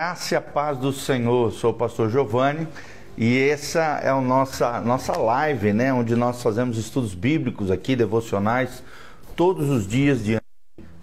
Graça e a paz do Senhor, sou o pastor Giovanni e essa é a nossa, nossa live, né, onde nós fazemos estudos bíblicos aqui, devocionais, todos os dias diante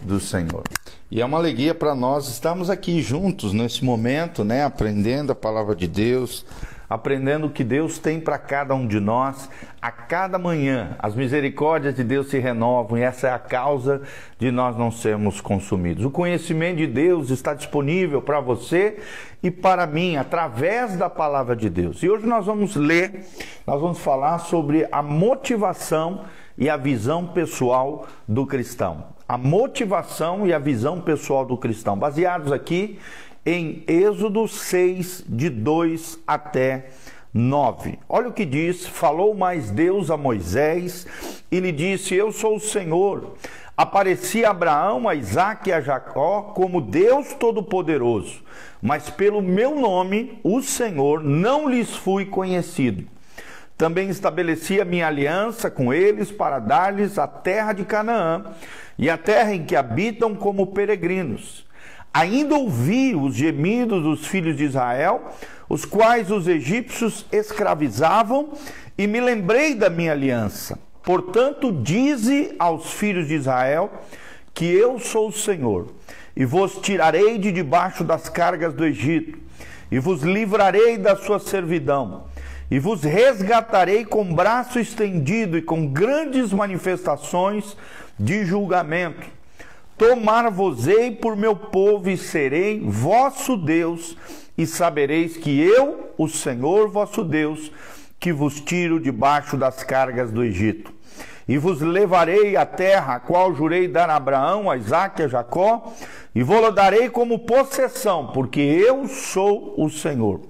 do Senhor. E é uma alegria para nós estarmos aqui juntos nesse momento, né, aprendendo a palavra de Deus, aprendendo o que Deus tem para cada um de nós. A cada manhã, as misericórdias de Deus se renovam e essa é a causa de nós não sermos consumidos. O conhecimento de Deus está disponível para você e para mim através da palavra de Deus. E hoje nós vamos ler, nós vamos falar sobre a motivação e a visão pessoal do cristão. A motivação e a visão pessoal do cristão, baseados aqui em Êxodo 6, de 2 até 9. Olha o que diz: Falou mais Deus a Moisés e lhe disse: Eu sou o Senhor. Apareci a Abraão, a Isaac e a Jacó como Deus Todo-Poderoso, mas pelo meu nome, o Senhor, não lhes fui conhecido. Também estabeleci a minha aliança com eles para dar-lhes a terra de Canaã e a terra em que habitam como peregrinos Ainda ouvi os gemidos dos filhos de Israel, os quais os egípcios escravizavam, e me lembrei da minha aliança. Portanto, dize aos filhos de Israel que eu sou o Senhor, e vos tirarei de debaixo das cargas do Egito, e vos livrarei da sua servidão, e vos resgatarei com braço estendido e com grandes manifestações de julgamento Tomar-vos-ei por meu povo e serei vosso Deus, e sabereis que eu, o Senhor vosso Deus, que vos tiro debaixo das cargas do Egito. E vos levarei à terra a qual jurei dar a Abraão, a Isaque a Jacó, e vou-la darei como possessão, porque eu sou o Senhor.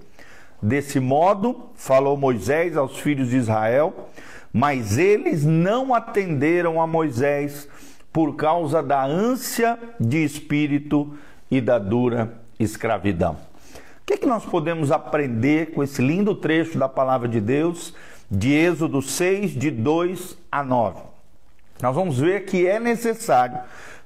Desse modo falou Moisés aos filhos de Israel, mas eles não atenderam a Moisés, por causa da ânsia de espírito e da dura escravidão. O que, é que nós podemos aprender com esse lindo trecho da palavra de Deus, de Êxodo 6, de 2 a 9? Nós vamos ver que é necessário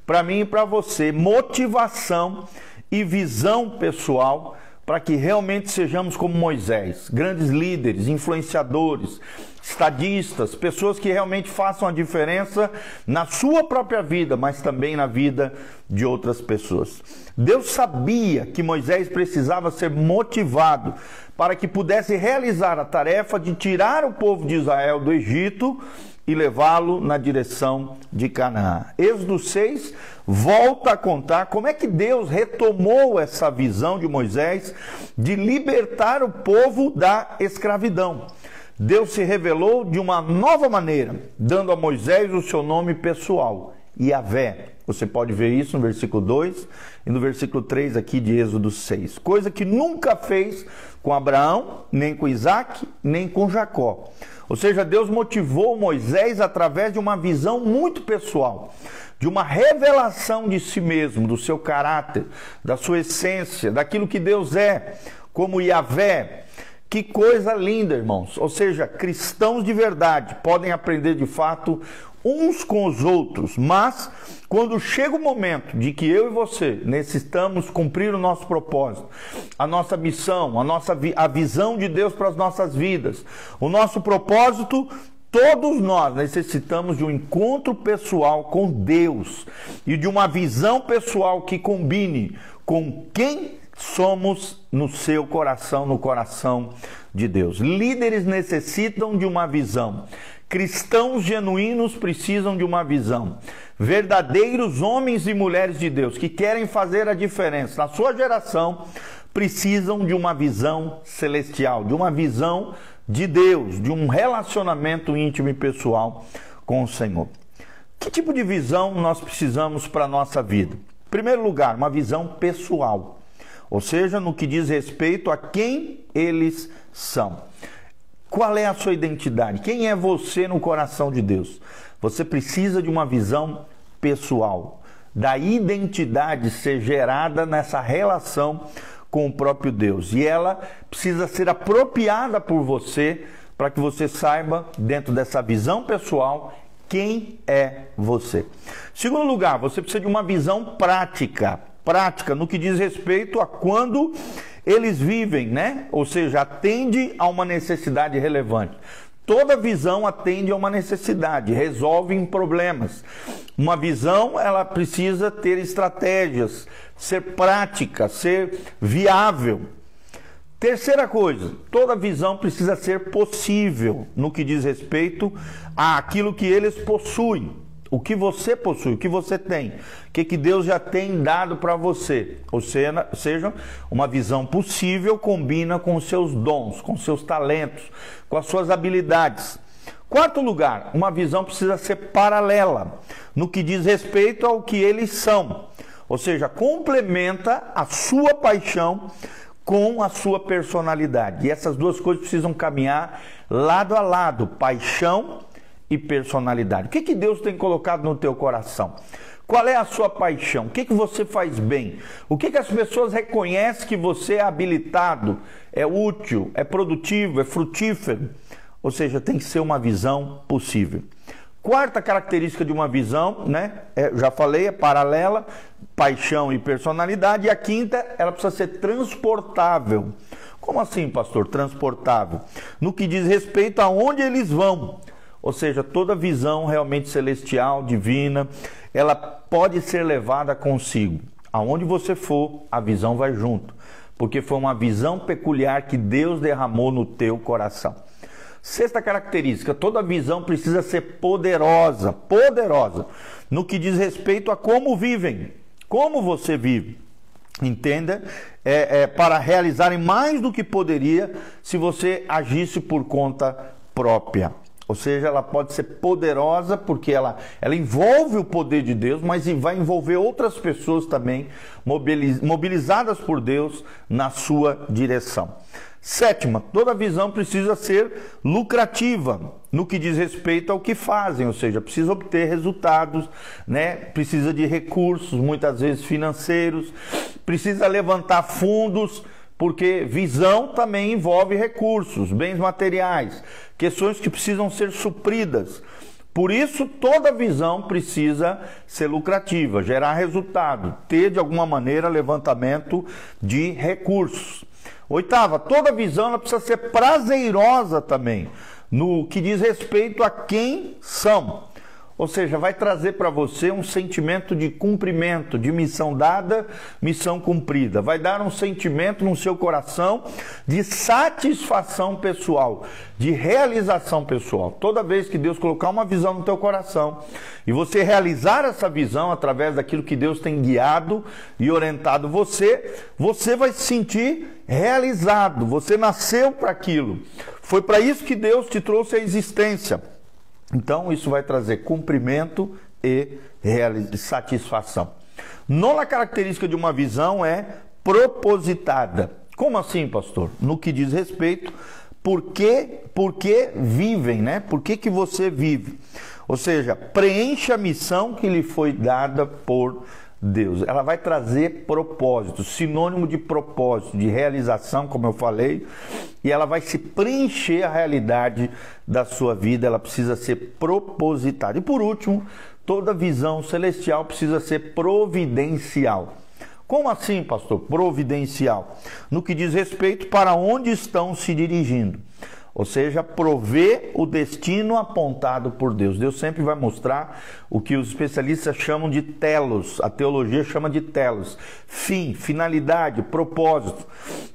para mim e para você motivação e visão pessoal para que realmente sejamos como Moisés, grandes líderes, influenciadores, estadistas, pessoas que realmente façam a diferença na sua própria vida, mas também na vida de outras pessoas. Deus sabia que Moisés precisava ser motivado para que pudesse realizar a tarefa de tirar o povo de Israel do Egito e levá-lo na direção de Canaã. Êxodo 6 volta a contar como é que Deus retomou essa visão de Moisés de libertar o povo da escravidão. Deus se revelou de uma nova maneira, dando a Moisés o seu nome pessoal, Yahvé. Você pode ver isso no versículo 2 e no versículo 3 aqui de Êxodo 6. Coisa que nunca fez com Abraão, nem com Isaac, nem com Jacó. Ou seja, Deus motivou Moisés através de uma visão muito pessoal, de uma revelação de si mesmo, do seu caráter, da sua essência, daquilo que Deus é, como Yahvé. Que coisa linda, irmãos. Ou seja, cristãos de verdade podem aprender de fato uns com os outros, mas quando chega o momento de que eu e você necessitamos cumprir o nosso propósito, a nossa missão, a nossa a visão de Deus para as nossas vidas, o nosso propósito, todos nós necessitamos de um encontro pessoal com Deus e de uma visão pessoal que combine com quem somos no seu coração, no coração de Deus. Líderes necessitam de uma visão. Cristãos genuínos precisam de uma visão. Verdadeiros homens e mulheres de Deus que querem fazer a diferença na sua geração precisam de uma visão celestial, de uma visão de Deus, de um relacionamento íntimo e pessoal com o Senhor. Que tipo de visão nós precisamos para a nossa vida? Em primeiro lugar, uma visão pessoal, ou seja, no que diz respeito a quem eles são. Qual é a sua identidade? Quem é você no coração de Deus? Você precisa de uma visão pessoal, da identidade ser gerada nessa relação com o próprio Deus. E ela precisa ser apropriada por você para que você saiba, dentro dessa visão pessoal, quem é você. Segundo lugar, você precisa de uma visão prática. prática no que diz respeito a quando eles vivem, né? Ou seja, atende a uma necessidade relevante. Toda visão atende a uma necessidade, resolve problemas. Uma visão, ela precisa ter estratégias, ser prática, ser viável. Terceira coisa, toda visão precisa ser possível no que diz respeito àquilo que eles possuem. O que você possui, o que você tem, o que, que Deus já tem dado para você. Ou seja, uma visão possível combina com os seus dons, com os seus talentos, com as suas habilidades. Quarto lugar, uma visão precisa ser paralela no que diz respeito ao que eles são. Ou seja, complementa a sua paixão com a sua personalidade. E essas duas coisas precisam caminhar lado a lado, paixão e personalidade. O que, que Deus tem colocado no teu coração? Qual é a sua paixão? O que, que você faz bem? O que, que as pessoas reconhecem que você é habilitado, é útil, é produtivo, é frutífero? Ou seja, tem que ser uma visão possível. Quarta característica de uma visão, né? É, já falei, é paralela, paixão e personalidade. E a quinta, ela precisa ser transportável. Como assim, pastor? Transportável. No que diz respeito aonde eles vão. Ou seja, toda visão realmente celestial, divina, ela pode ser levada consigo. Aonde você for, a visão vai junto. Porque foi uma visão peculiar que Deus derramou no teu coração. Sexta característica: toda visão precisa ser poderosa, poderosa, no que diz respeito a como vivem, como você vive. Entenda, é, é, para realizarem mais do que poderia se você agisse por conta própria. Ou seja, ela pode ser poderosa porque ela, ela envolve o poder de Deus, mas vai envolver outras pessoas também mobilizadas por Deus na sua direção. Sétima, toda visão precisa ser lucrativa no que diz respeito ao que fazem, ou seja, precisa obter resultados, né? Precisa de recursos, muitas vezes financeiros, precisa levantar fundos, porque visão também envolve recursos, bens materiais, questões que precisam ser supridas. Por isso, toda visão precisa ser lucrativa, gerar resultado, ter de alguma maneira levantamento de recursos. Oitava, toda visão ela precisa ser prazerosa também, no que diz respeito a quem são. Ou seja, vai trazer para você um sentimento de cumprimento, de missão dada, missão cumprida. Vai dar um sentimento no seu coração de satisfação pessoal, de realização pessoal. Toda vez que Deus colocar uma visão no teu coração e você realizar essa visão através daquilo que Deus tem guiado e orientado você, você vai se sentir realizado. Você nasceu para aquilo. Foi para isso que Deus te trouxe a existência. Então, isso vai trazer cumprimento e satisfação. Nona característica de uma visão é propositada. Como assim, pastor? No que diz respeito, por que, por que vivem, né? Por que, que você vive? Ou seja, preencha a missão que lhe foi dada por Deus. Ela vai trazer propósito, sinônimo de propósito, de realização, como eu falei, e ela vai se preencher a realidade da sua vida, ela precisa ser propositada. E por último, toda visão celestial precisa ser providencial. Como assim, pastor? Providencial. No que diz respeito para onde estão se dirigindo ou seja, prover o destino apontado por Deus. Deus sempre vai mostrar o que os especialistas chamam de telos, a teologia chama de telos, fim, finalidade, propósito.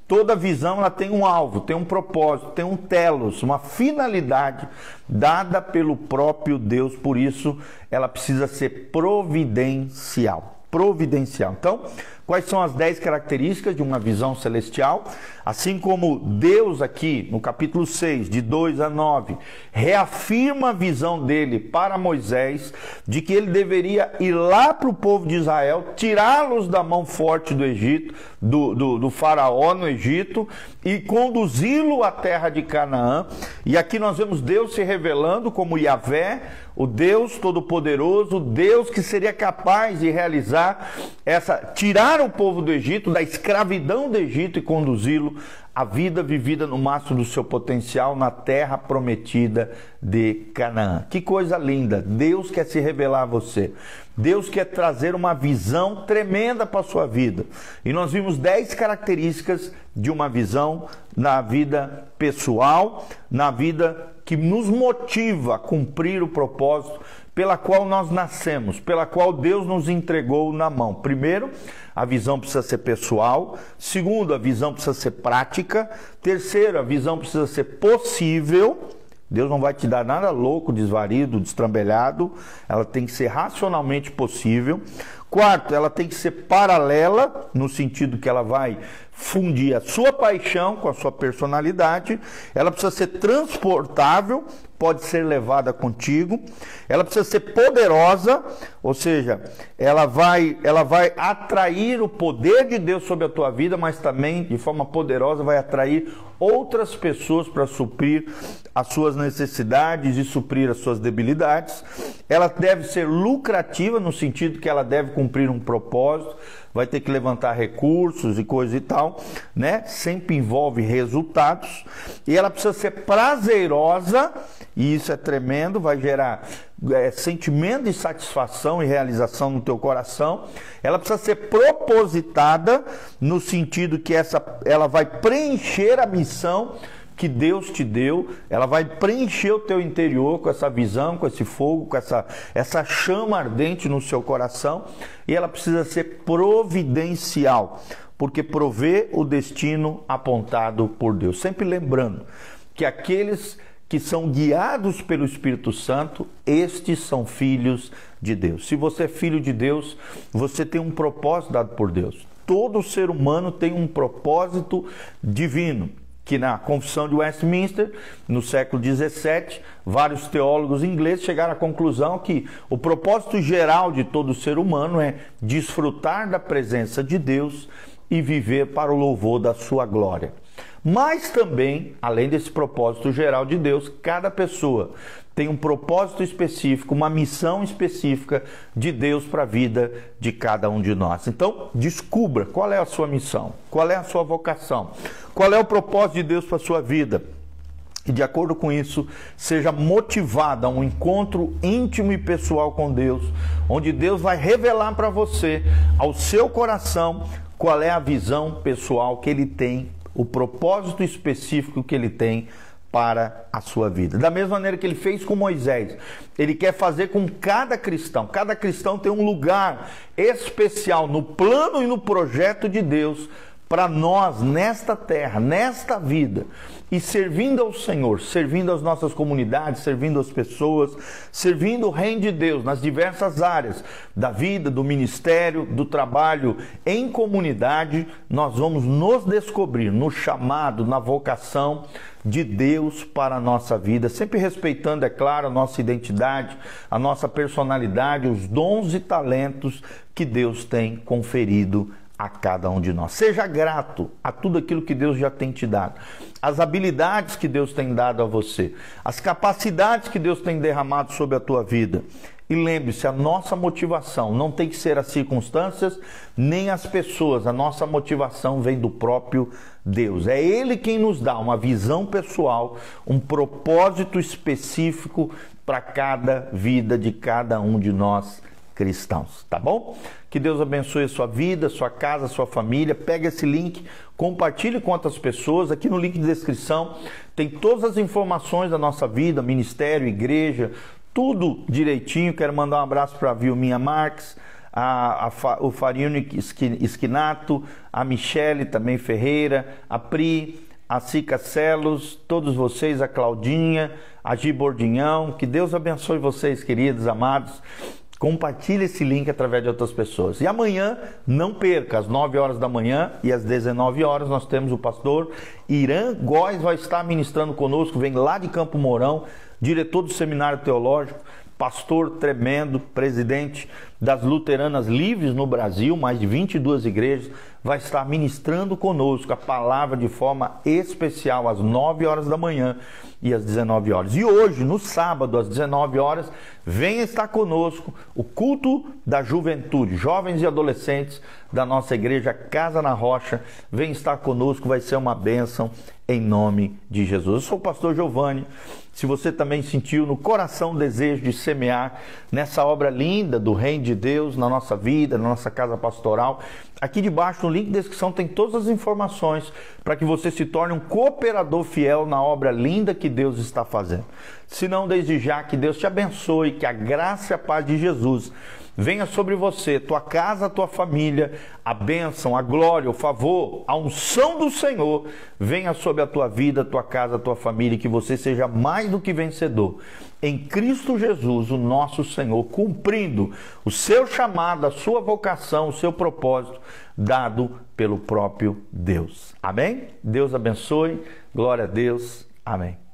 Toda visão ela tem um alvo, tem um propósito, tem um telos, uma finalidade dada pelo próprio Deus, por isso ela precisa ser providencial. Providencial. Então, Quais são as dez características de uma visão celestial? Assim como Deus, aqui no capítulo 6, de 2 a 9, reafirma a visão dele para Moisés de que ele deveria ir lá para o povo de Israel, tirá-los da mão forte do Egito, do, do, do Faraó no Egito, e conduzi-lo à terra de Canaã. E aqui nós vemos Deus se revelando como Yahvé, o Deus Todo-Poderoso, o Deus que seria capaz de realizar essa, tirar o povo do Egito, da escravidão do Egito e conduzi-lo à vida vivida no máximo do seu potencial na terra prometida de Canaã. Que coisa linda! Deus quer se revelar a você. Deus quer trazer uma visão tremenda para a sua vida. E nós vimos 10 características de uma visão na vida pessoal, na vida que nos motiva a cumprir o propósito pela qual nós nascemos, pela qual Deus nos entregou na mão. Primeiro, a visão precisa ser pessoal. Segundo, a visão precisa ser prática. Terceiro, a visão precisa ser possível. Deus não vai te dar nada louco, desvarido, destrambelhado. Ela tem que ser racionalmente possível. Quarto, ela tem que ser paralela, no sentido que ela vai fundir a sua paixão com a sua personalidade. Ela precisa ser transportável, pode ser levada contigo. Ela precisa ser poderosa, ou seja, ela vai, ela vai atrair o poder de Deus sobre a tua vida, mas também de forma poderosa vai atrair outras pessoas para suprir as suas necessidades e suprir as suas debilidades. Ela deve ser lucrativa no sentido que ela deve cumprir um propósito, vai ter que levantar recursos e coisa e tal, né? Sempre envolve resultados. E ela precisa ser prazerosa, e isso é tremendo, vai gerar é, sentimento de satisfação e realização no teu coração. Ela precisa ser propositada no sentido que essa, ela vai preencher a missão que Deus te deu, ela vai preencher o teu interior com essa visão, com esse fogo, com essa, essa chama ardente no seu coração, e ela precisa ser providencial, porque provê o destino apontado por Deus. Sempre lembrando que aqueles que são guiados pelo Espírito Santo, estes são filhos de Deus. Se você é filho de Deus, você tem um propósito dado por Deus. Todo ser humano tem um propósito divino que na Confissão de Westminster, no século XVII, vários teólogos ingleses chegaram à conclusão que o propósito geral de todo ser humano é desfrutar da presença de Deus e viver para o louvor da sua glória. Mas também, além desse propósito geral de Deus, cada pessoa tem um propósito específico, uma missão específica de Deus para a vida de cada um de nós. Então, descubra qual é a sua missão, qual é a sua vocação, qual é o propósito de Deus para a sua vida. E de acordo com isso, seja motivada a um encontro íntimo e pessoal com Deus, onde Deus vai revelar para você, ao seu coração, qual é a visão pessoal que ele tem, o propósito específico que ele tem para a sua vida. Da mesma maneira que ele fez com Moisés, ele quer fazer com cada cristão. Cada cristão tem um lugar especial no plano e no projeto de Deus para nós nesta terra, nesta vida, e servindo ao Senhor, servindo as nossas comunidades, servindo as pessoas, servindo o Reino de Deus nas diversas áreas da vida, do ministério, do trabalho em comunidade, nós vamos nos descobrir no chamado, na vocação de Deus para a nossa vida, sempre respeitando, é claro, a nossa identidade, a nossa personalidade, os dons e talentos que Deus tem conferido cada um de nós. Seja grato a tudo aquilo que Deus já tem te dado, as habilidades que Deus tem dado a você, as capacidades que Deus tem derramado sobre a tua vida. E lembre-se, a nossa motivação não tem que ser as circunstâncias nem as pessoas, a nossa motivação vem do próprio Deus. É Ele quem nos dá uma visão pessoal, um propósito específico para cada vida de cada um de nós cristãos, tá bom? Que Deus abençoe a sua vida, sua casa, sua família. Pega esse link, compartilhe com outras pessoas. Aqui no link de descrição tem todas as informações da nossa vida, ministério, igreja, tudo direitinho. Quero mandar um abraço para a Vilminha Marques, a, a, o Fariunic Esquinato, a Michele também Ferreira, a Pri, a Cica Celos, todos vocês, a Claudinha, a Gibordinhão. Que Deus abençoe vocês, queridos, amados. Compartilhe esse link através de outras pessoas. E amanhã, não perca, às 9 horas da manhã e às 19 horas, nós temos o pastor Irã Góes, vai estar ministrando conosco, vem lá de Campo Mourão, diretor do Seminário Teológico, pastor tremendo, presidente das luteranas livres no Brasil, mais de 22 igrejas, vai estar ministrando conosco a palavra de forma especial às 9 horas da manhã e às 19 horas. E hoje, no sábado, às 19 horas, venha estar conosco o culto da juventude, jovens e adolescentes da nossa igreja Casa na Rocha. Venha estar conosco, vai ser uma bênção em nome de Jesus. Eu sou o pastor Giovanni. Se você também sentiu no coração o desejo de semear nessa obra linda do Reino de Deus na nossa vida, na nossa casa pastoral, aqui debaixo no link de descrição tem todas as informações para que você se torne um cooperador fiel na obra linda que Deus está fazendo. Se não, desde já que Deus te abençoe, que a graça e a paz de Jesus venha sobre você, tua casa, tua família, a bênção, a glória, o favor, a unção do Senhor venha sobre a tua vida, tua casa, tua família, que você seja mais do que vencedor. Em Cristo Jesus, o nosso Senhor, cumprindo o seu chamado, a sua vocação, o seu propósito, dado pelo próprio Deus. Amém? Deus abençoe, glória a Deus. Amém.